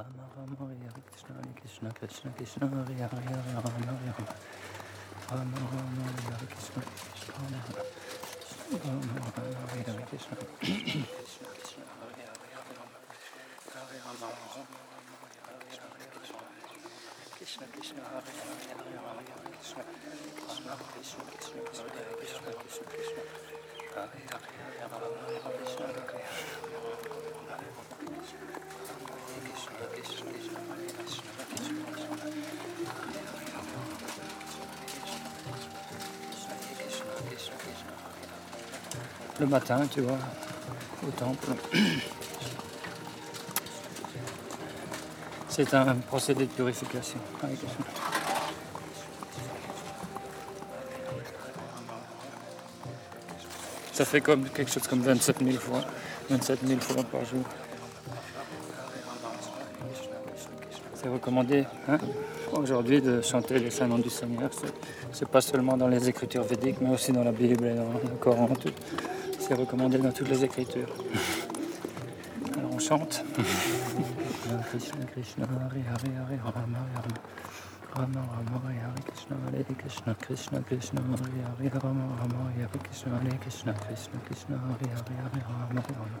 Rama Rama Hare Krishna Hare Krishna Krishna Krishna Hare Hare Le matin, tu vois, au temple. C'est un procédé de purification. Ça fait comme quelque chose comme 27 000 fois, 27 000 fois par jour. C'est recommandé hein, aujourd'hui de chanter les saints noms du Seigneur. C'est pas seulement dans les écritures védiques, mais aussi dans la Bible et dans le Coran. C'est recommandé dans toutes les écritures. Alors on chante. Krishna Krishna Hare Hare Hare Rama Rama Rama Rama Hare Krishna Hare Krishna Krishna Krishna Hare Hare Rama Rama Hare Krishna Hare Krishna Krishna Krishna Hare Hare Rama Rama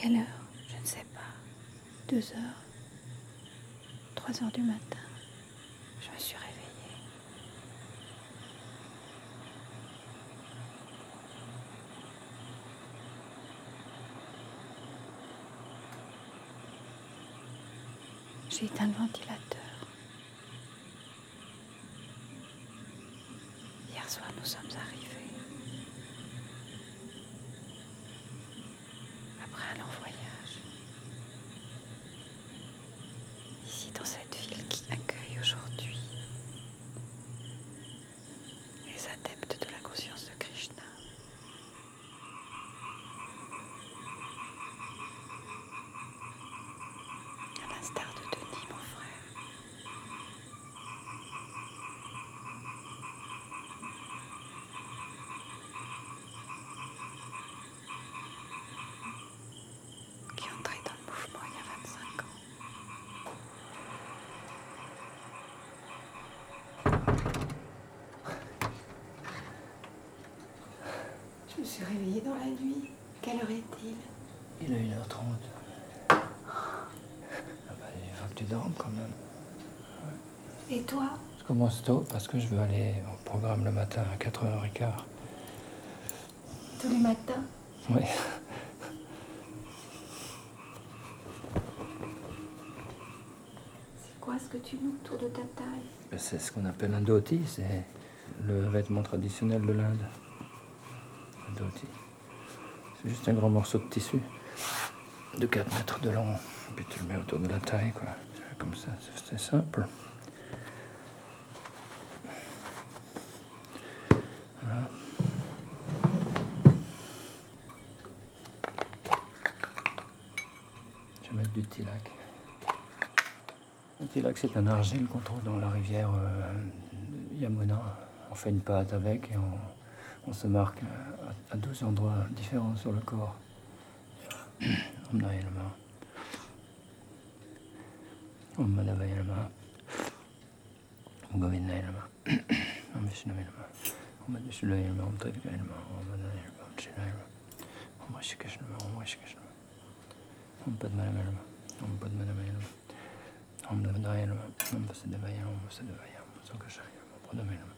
Quelle heure? Je ne sais pas. Deux heures Trois heures du matin. Je me suis réveillée. J'ai éteint le ventilateur. Hier soir, nous sommes arrivés. Après un long voyage. Ici, dans cette ville qui accueille aujourd'hui les adeptes de la conscience de Krishna. À l'instar de Denis, mon frère. qui est entré dans le mouvement il y a 25 ans. Réveillée dans la nuit. Quelle heure est-il? Il est 1h30. Ah bah, il faut que tu dormes quand même. Et toi? Je commence tôt parce que je veux aller au programme le matin à 4h15. Tous les matins? Oui. C'est quoi ce que tu mets autour de ta taille? Ben, C'est ce qu'on appelle un dhoti, c'est le vêtement traditionnel de l'Inde. C'est juste un grand morceau de tissu de 4 mètres de long. Et puis tu le mets autour de la taille, quoi. Comme ça, c'est- simple. Je vais mettre du tilak. Le tilak, c'est un argile qu'on trouve dans la rivière euh, Yamuna. On fait une pâte avec et on, on se marque à, à 12 endroits différents sur le corps. Om Naya Nama. Om Nama. Om Govindaya Nama. Om Vishnuvaya Nama. Om Madhusudaya Nama. Om Tadvikaya Nama. Om Madhavaya Nama. Om Shivaya Nama. Om Rishikesh Nama. Om Rishikesh Nama. Om Padmanabhaya Nama. Om Padmanabhaya Nama. Om Devadaya Nama. Om Vasadevaya Nama. Om Vasadevaya Nama. Om Sankashaya Nama. Om Pradamaya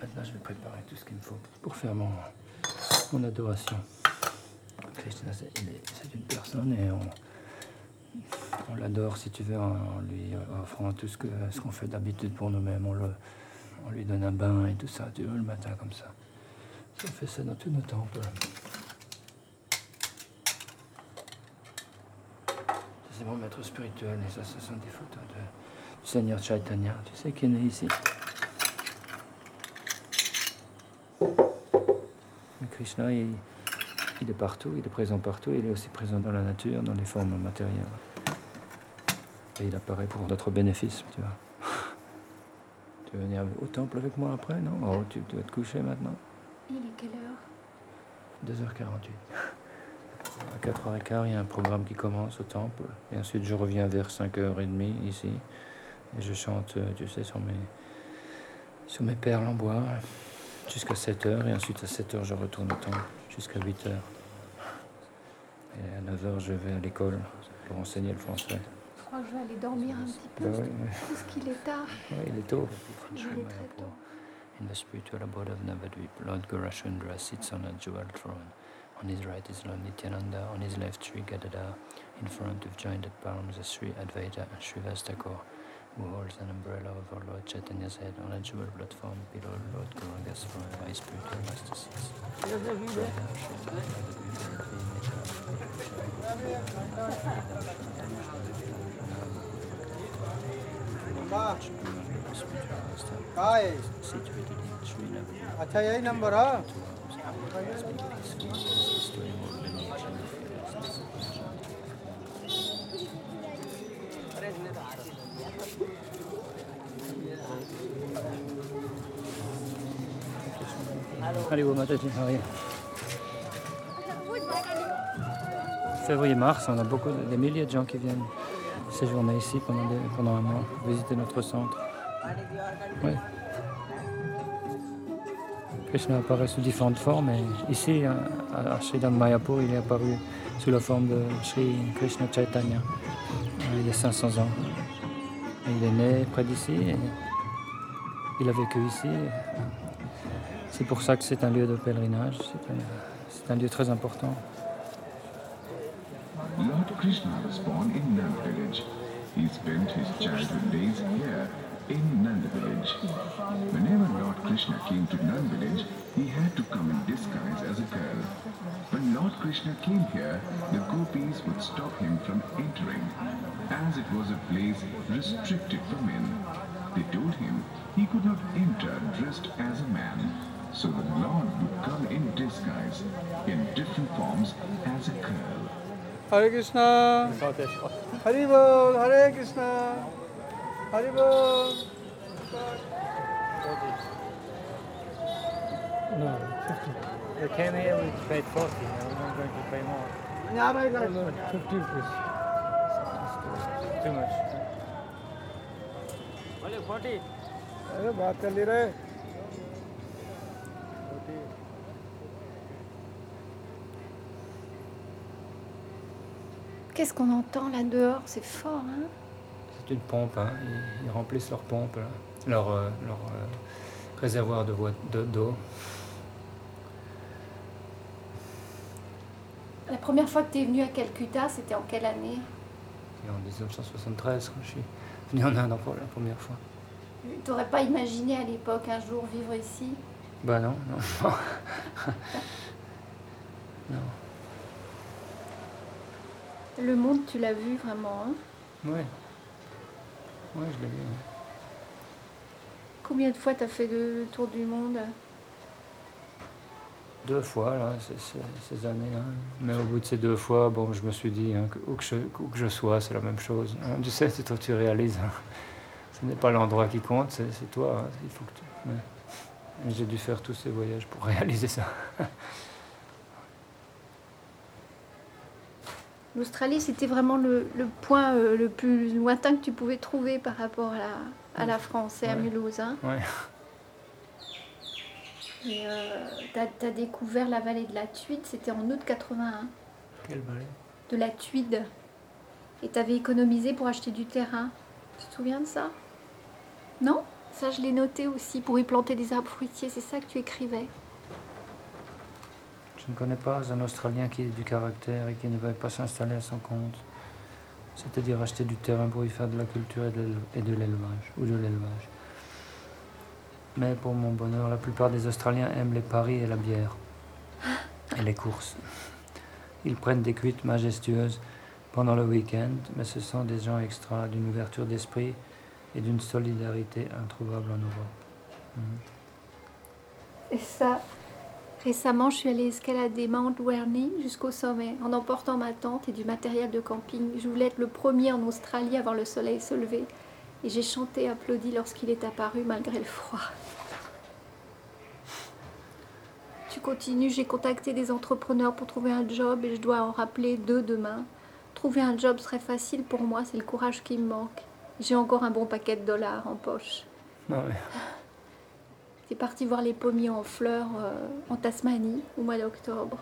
Maintenant, je vais préparer tout ce qu'il me faut pour faire mon, mon adoration. Krishna, c'est une personne et on, l'adore, si tu veux, en lui offrant tout ce que ce qu'on fait d'habitude pour nous-mêmes. On, on lui donne un bain et tout ça, tu vois, le matin comme ça. On fait ça dans tous nos temples. C'est mon maître spirituel et ça, ce sont des photos de, du Seigneur Chaitanya, tu sais, qui est né ici. Mais Krishna, il, il est partout, il est présent partout, il est aussi présent dans la nature, dans les formes matérielles. Et il apparaît pour notre bénéfice, tu vois. Tu veux venir au temple avec moi après, non? Oh, tu dois te coucher maintenant? Il est quelle heure? 2h48. À 4h15, il y a un programme qui commence au temple. Et ensuite, je reviens vers 5h30 ici. Et je chante, euh, tu sais, sur mes, sur mes perles en bois jusqu'à 7h. Et ensuite, à 7h, je retourne au temple jusqu'à 8h. Et à 9h, je vais à l'école pour enseigner le français. Je crois que je vais aller dormir un petit peu. Bah ouais, ouais. Parce qu'il est tard. Ouais, il est tôt. Il est très tôt. In the spiritual abode of Navadvip, Lord Gaurashandra sits on a jewel throne. On his right is Lord Nityananda, on his left Sri Gadada, in front of joined palms are Sri Advaita and Srivas Thakur, who holds an umbrella over Lord Chaitanya's head on a jewel platform below Lord Gauranga's throne. My spiritual master sits. काय Situated in Srinagar. अच्छा यही नंबर है Allez, Mataji, Maria. Février-mars, on a beaucoup, de- des milliers de gens qui viennent séjourner ici pendant, pendant un mois, visiter notre centre. Krishna apparaît sous différentes formes et ici, à, à Sridham Mayapur, il est apparu sous la forme de Sri Krishna Chaitanya euh, il y a 500 ans. Il est né près d'ici il a vécu ici. C'est pour ça que c'est un lieu de pèlerinage, c'est un lieu très important. Krishna was born in Nand village. He spent his childhood days here in Nand village. Whenever Lord Krishna came to Nand village, he had to come in disguise as a girl. When Lord Krishna came here, the gopis would stop him from entering, as it was a place restricted for men. They told him he could not enter dressed as a man, so the Lord would come in disguise, in different forms as a girl. Hare Krishna Hari बोल हरे कृष्णा हरि बोल No, 50. We came here, we paid 40, now we're not going to pay more. यहाँ भाई कर 50 please. Too much. Only 40. अरे बात कर ले रहे Qu'est-ce qu'on entend là dehors? C'est fort, hein? C'est une pompe, hein. ils, ils remplissent leur pompe, là. leur, euh, leur euh, réservoir de d'eau. La première fois que tu es venu à Calcutta, c'était en quelle année? Et en 1973, quand je suis venu en Inde pour la première fois. Tu n'aurais pas imaginé à l'époque un jour vivre ici? Bah non, non. non. Le monde, tu l'as vu vraiment, hein Ouais. Ouais, je l'ai vu. ouais. Combien de fois tu as fait le tour du monde Deux fois, là, ces, ces- ces années. Mais au bout de ces deux fois, bon, je me suis dit, hein, que, où, que je, où que je sois, c'est la même chose. hein. Tu sais, c'est toi tu réalises. hein. Ce n'est pas l'endroit qui compte, c'est toi. Il faut que tu- ouais. Et J'ai dû faire tous ces voyages pour réaliser ça. L'Australie, c'était vraiment le, le point euh, le plus lointain que tu pouvais trouver par rapport à la, à la France et à. Mulhouse. hein. Ouais. Et euh, t'as as découvert la vallée de la Tuide, c'était en août 81. Quelle vallée? De la Tuide. Et t'avais économisé pour acheter du terrain. Tu te souviens de ça? Non? Ça, je l'ai noté aussi, pour y planter des arbres fruitiers. C'est ça que tu écrivais? Je ne connais pas un Australien qui ait du caractère et qui ne veuille pas s'installer à son compte. C'est-à-dire acheter du terrain pour y faire de la culture et de l'élevage, ou de l'élevage. Mais pour mon bonheur, la plupart des Australiens aiment les paris et la bière. Et les courses. Ils prennent des cuites majestueuses pendant le week-end, mais ce sont des gens extra, d'une ouverture d'esprit et d'une solidarité introuvable en Europe. Mhm. Et ça, récemment, je suis allée escalader Mount Warning jusqu'au sommet en emportant ma tente et du matériel de camping. Je voulais être le premier en Australie à voir le soleil se lever. Et j'ai chanté, applaudi lorsqu'il est apparu malgré le froid. Tu continues, j'ai contacté des entrepreneurs pour trouver un job et je dois en rappeler deux demain. Trouver un job serait facile pour moi, c'est le courage qui me manque. J'ai encore un bon paquet de dollars en poche. Ah ouais. C'est parti voir les pommiers en fleurs euh, en Tasmanie au mois d'octobre.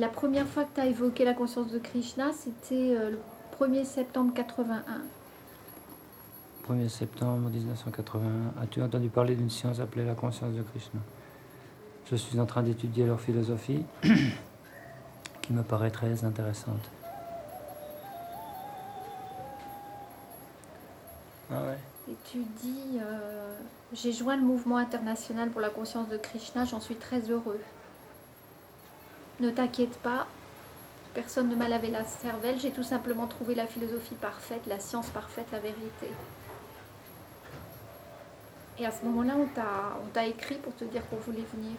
La première fois que tu as évoqué la conscience de Krishna, c'était euh, le 1er septembre 81. 1er septembre 1981. As-tu entendu parler d'une science appelée la conscience de Krishna? Je suis en train d'étudier leur philosophie, qui me paraît très intéressante. Ah ouais Et tu dis, euh, j'ai joint le mouvement international pour la conscience de Krishna, j'en suis très heureux. Ne t'inquiète pas, personne ne m'a lavé la cervelle, j'ai tout simplement trouvé la philosophie parfaite, la science parfaite, la vérité. Et à ce moment-là, on t'a, écrit pour te dire qu'on voulait venir.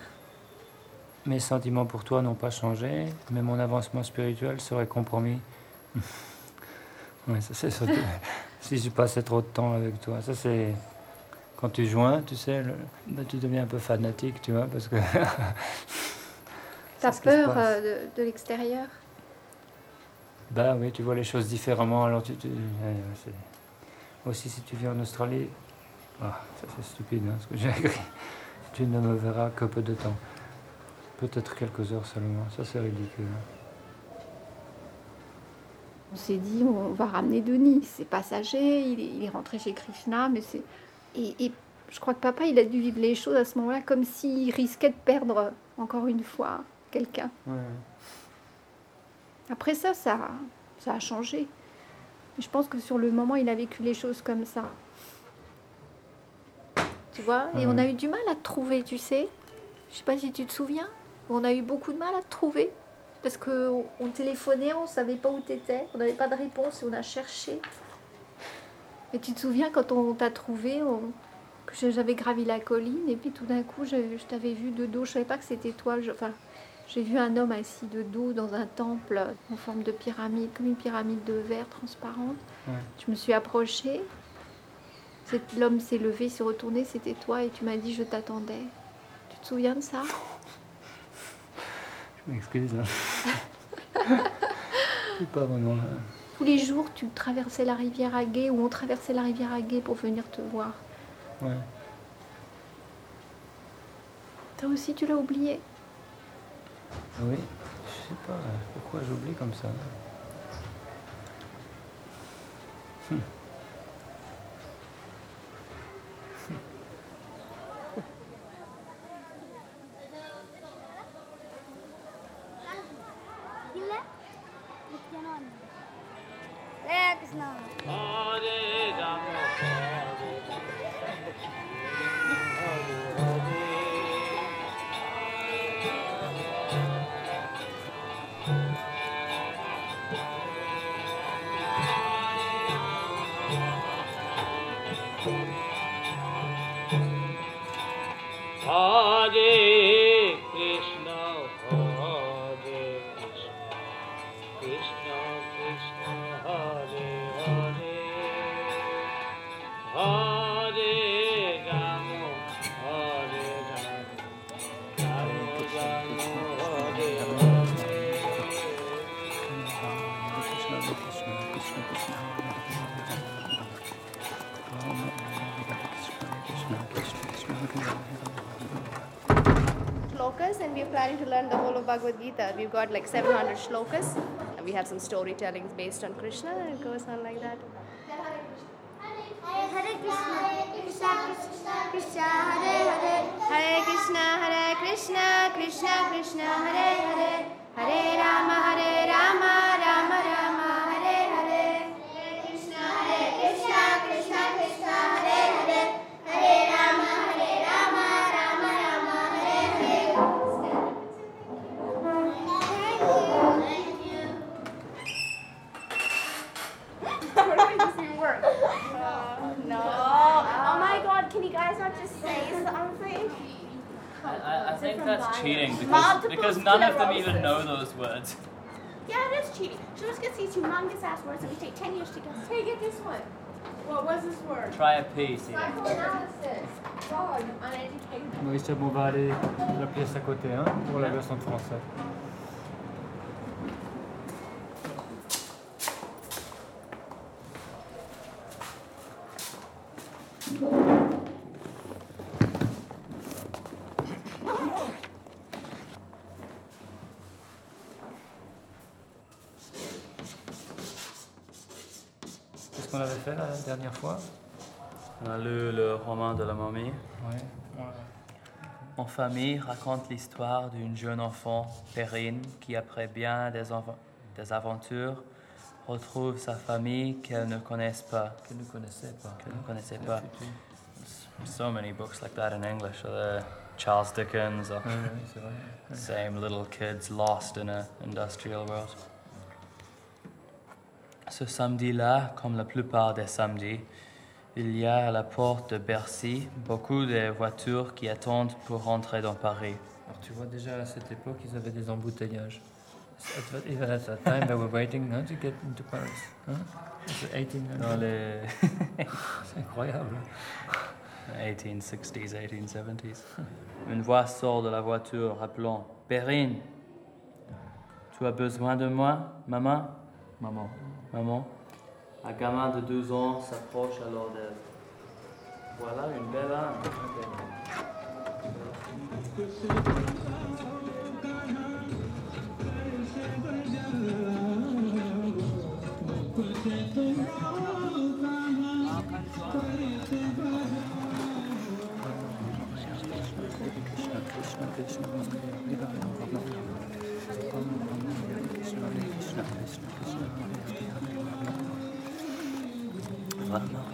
Mes sentiments pour toi n'ont pas changé, mais mon avancement spirituel serait compromis. ouais, ça c'est surtout si je passais trop de temps avec toi. Ça c'est quand tu joins, tu sais, le- ben, tu deviens un peu fanatique, tu vois, parce que T'as peur euh, de, de l'extérieur? Bah oui, tu vois les choses différemment. Alors tu, ouais, Aussi, si tu viens en Australie, ah, ça c'est stupide hein, ce que j'ai écrit. Tu ne me verras que peu de temps. Peut-être quelques heures seulement. Ça c'est ridicule. On s'est dit, on va ramener Denis. C'est passager, il est, il est rentré chez Krishna, mais c'est. Et, et je crois que papa, il a dû vivre les choses à ce moment-là comme s'il risquait de perdre encore une fois quelqu'un. Ouais. Après ça, ça, ça a changé. Je pense que sur le moment, il a vécu les choses comme ça. Tu vois Et on a eu du mal à te trouver, tu sais. Je sais pas si tu te souviens. On a eu beaucoup de mal à te trouver. Parce qu'on on téléphonait, on savait pas où tu étais. On n'avait pas de réponse et on a cherché. Et tu te souviens quand on t'a trouvé, on- que j'avais gravi la colline et puis tout d'un coup, je, je t'avais vu de dos. Je savais pas que c'était toi. Je- enfin, j'ai vu un homme assis de dos dans un temple en forme de pyramide, comme une pyramide de verre transparente. Ouais. Je me suis approchée. L'homme s'est levé, s'est retourné, c'était toi et tu m'as dit je t'attendais. Tu te souviens de ça? Je m'excuse. Hein. pas vraiment. Tous les jours, tu traversais la rivière à gué ou on traversait la rivière à gué pour venir te voir. Ouais. Toi aussi, tu l'as oublié? Ah oui, je ne sais pas pourquoi j'oublie comme ça. Hein. Hum. Planning to learn the whole of Bhagavad Gita. We've got like 700 shlokas, and we have some storytellings based on Krishna, and it goes on like that. Hare Krishna, Krishna Krishna, Krishna Hare Hare, Hare Krishna, Hare Krishna, Krishna Krishna, Hare Hare, Hare Rama, Hare Rama think that's cheating because, because none of them even know those words. Yeah, it is cheating. She just gets these humongous ass words that we take 10 years to get. Hey, get this one. What was this word? Try a piece. Psychoanalysis. God, uneducated. Maurice Chabon va aller la pièce à côté hein, pour la version de français. Fois On a lu le roman de la momie. Ouais. En famille raconte l'histoire d'une jeune enfant, Perrine, qui après bien des, aventures retrouve sa famille qu'elle ne connaisse pas. Ne connaissait pas. Qu'elle ne connaissait pas. So many books like that in English. Uh, Charles Dickens, or same little kids lost in a industrial world? Ce samedi-là, comme la plupart des samedis, il y a à la porte de Bercy beaucoup de voitures qui attendent pour rentrer dans Paris. Alors tu vois déjà à cette époque ils avaient des embouteillages. Even at that time they were waiting now to get into Paris. Hein? C'est 1800. Dans les C'est incroyable. 1860s, 1870s. Une voix sort de la voiture appelant Perrine, tu as besoin de moi, maman? Maman. Maman, un gamin de 12 ans s'approche alors d'elle. Voilà une belle âme.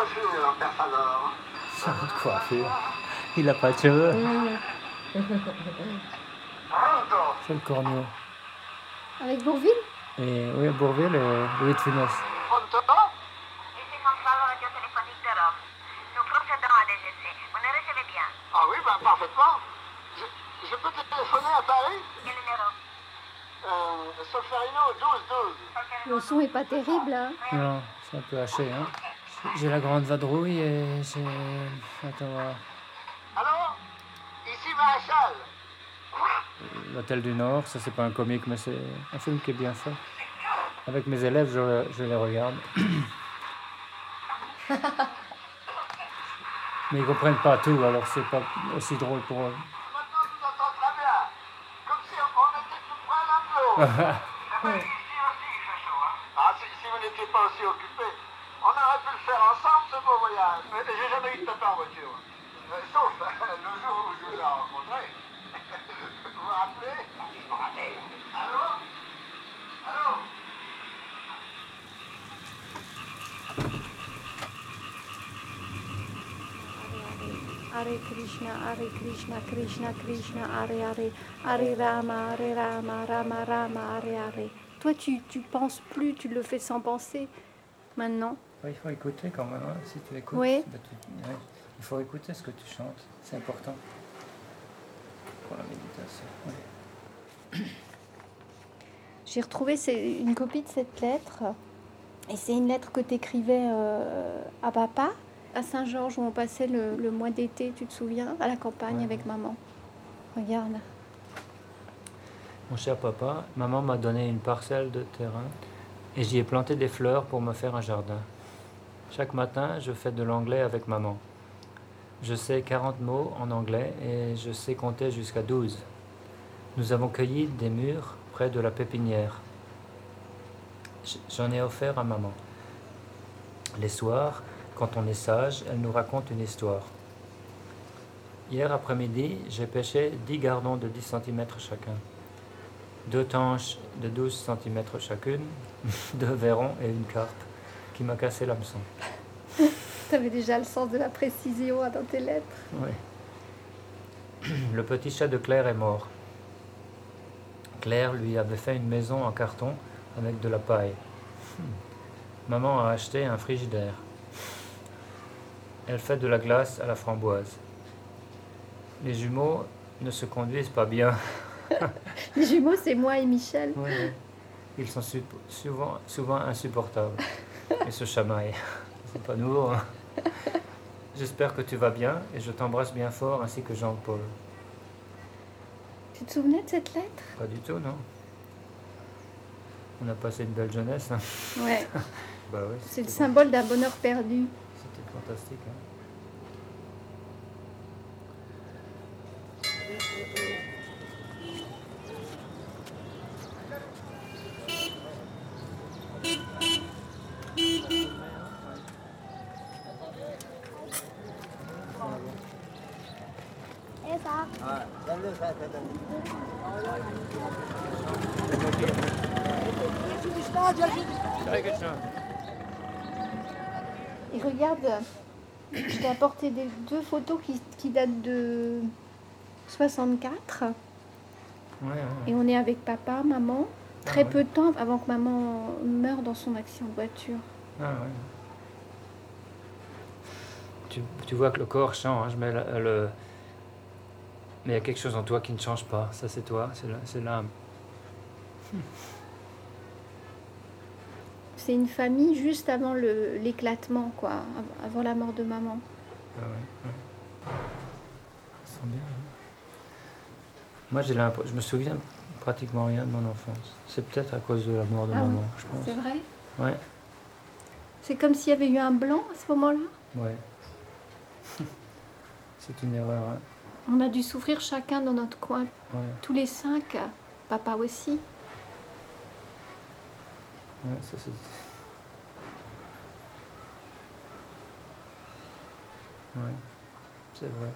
coiffure, Père Favor Ça de coiffure. Il a pas de cheveux. C'est le corneau. Avec Bourville? Et oui, Bourville et Louis de Funès. Pronto Ici Gonzalo, radio téléphonique de Rome. Nous procédons à des essais. Vous nous recevez bien. Ah oui, bah parfaitement je, je peux te téléphoner à Paris? Quel numéro? Euh, Solferino 1212 Le son est pas terrible, hein? Non, c'est un peu haché. Hein? J'ai la grande vadrouille et j'ai. Attends, voir. Alors Ici Maréchal L'Hôtel du Nord, ça c'est pas un comique, mais c'est un film qui est bien fait. Avec mes élèves, je, je les regarde. mais ils comprennent pas tout, alors c'est pas aussi drôle pour eux. Maintenant, je vous entends très bien. Comme si on était tout près l'un de l'autre. Ah, si, si vous n'étiez pas aussi occupé, on aurait pu le faire ensemble, ce beau voyage. Mais j'ai jamais eu de tapin en voiture. Euh, sauf le jour où je vous ai rencontré. vous vous rappelez? Je me rappelle. Allô? Allô? Hare Krishna, Hare Krishna, Krishna Krishna, Hare Hare, Hare Rama, Hare Rama, Rama Rama, Hare Hare. Toi, tu, tu penses plus, tu le fais sans penser. Maintenant, Il faut écouter quand même, hein, si tu écoutes. Oui. bah, tu- ouais. Il faut écouter ce que tu chantes, c'est important pour la méditation. oui. J'ai retrouvé c'est une copie de cette lettre. Et c'est une lettre que tu écrivais à papa, à Saint-Georges, où on passait le, le mois d'été, tu te souviens, à la campagne Ouais. avec maman. Regarde. Mon cher papa, maman m'a donné une parcelle de terrain et j'y ai planté des fleurs pour me faire un jardin. Chaque matin, je fais de l'anglais avec maman. Je sais 40 mots en anglais et je sais compter jusqu'à 12. Nous avons cueilli des mûres près de la pépinière. J'en ai offert à maman. Les soirs, quand on est sage, elle nous raconte une histoire. Hier après-midi, j'ai pêché 10 gardons de 10 cm chacun deux tanches de 12 cm chacune, deux verrons et une carpe qui m'a cassé l'hameçon. Tu avais déjà le sens de la précision dans tes lettres. Oui. Le petit chat de Claire est mort. Claire lui avait fait une maison en carton avec de la paille. Hmm. Maman a acheté un frigidaire. Elle fait de la glace à la framboise. Les jumeaux ne se conduisent pas bien. Les jumeaux, c'est moi et Michel. Oui. Ils sont souvent insupportables. Ils se chamaillent. C'est pas nouveau. hein. J'espère que tu vas bien et je t'embrasse bien fort ainsi que Jean-Paul. Tu te souvenais de cette lettre? Pas du tout, non On a passé une belle jeunesse. hein. Ouais. Bah oui. C'est le symbole d'un bonheur perdu. C'était fantastique. hein. Et regarde, je t'ai apporté des, deux photos qui, qui datent de 64. Ouais, ouais, ouais. Et on est avec papa, maman. Très Ah peu de temps avant que maman meure dans son accident de voiture. Ah. Tu, tu vois que le corps change, mais le, le- mais il y a quelque chose en toi qui ne change pas. Ça, c'est toi, c'est l'âme. C'est une famille juste avant l'éclatement, quoi, av- avant la mort de maman. Ah ouais, ouais. Ça sent bien. hein. Moi, j'ai je me souviens pratiquement rien de mon enfance. C'est peut-être à cause de la mort de Ah maman, oui, je pense. C'est vrai? Ouais, C'est comme s'il y avait eu un blanc à ce moment-là? ouais. c'est une erreur. hein. On a dû souffrir chacun dans notre coin, Ouais, tous les cinq, papa aussi. ouais, ça c'est. Ouais, c'est vrai.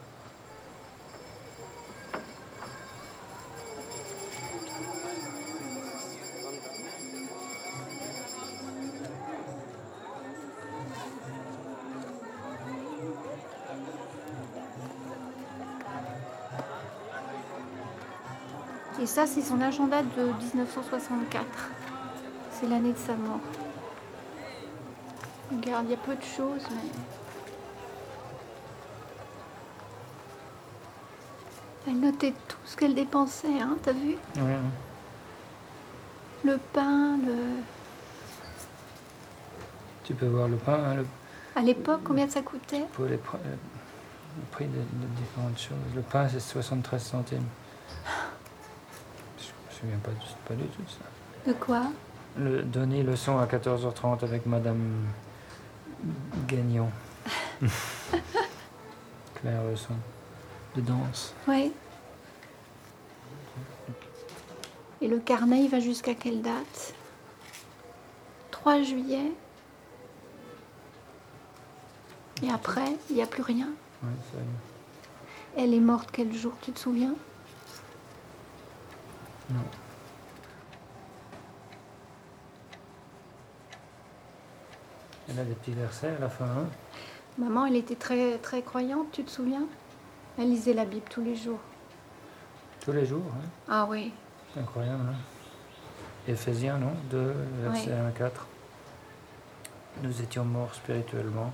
Et ça, c'est son agenda de 1964. C'est l'année de sa mort. Regarde, il y a peu de choses, mais. Elle notait tout ce qu'elle dépensait, hein, t'as vu? Ouais, ouais. Le pain, le... Tu peux voir le pain, hein, le, À l'époque, combien ça coûtait? pour les pr- euh, le prix de, de différentes choses. Le pain, c'est 73 centimes. Je me souviens pas du, pas du tout de ça. De quoi? Le, donner leçon à 14h30 avec Madame Gagnon. Claire leçon de danse. Oui. Et le carnet, il va jusqu'à quelle date? 3 juillet. Et après, il n'y a plus rien. Ouais, ça y est. Elle est morte quel jour, tu te souviens? Non. Elle a des petits versets à la fin. hein? Maman, elle était très, très croyante, tu te souviens? Elle lisait la Bible tous les jours. Tous les jours. hein. Ah oui. C'est incroyable. Hein. Éphésiens, non 2, verset Ouais. 1 à 4. Nous étions morts spirituellement.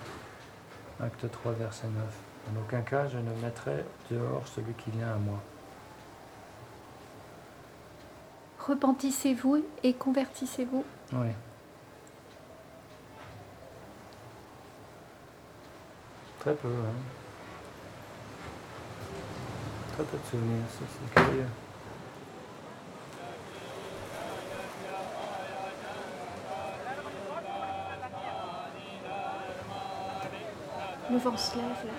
Acte 3, verset 9. En aucun cas, je ne mettrai dehors celui qui vient à moi. Repentissez-vous et convertissez-vous. Oui. Très peu, hein. Souvenirs, ça, c'est se lève.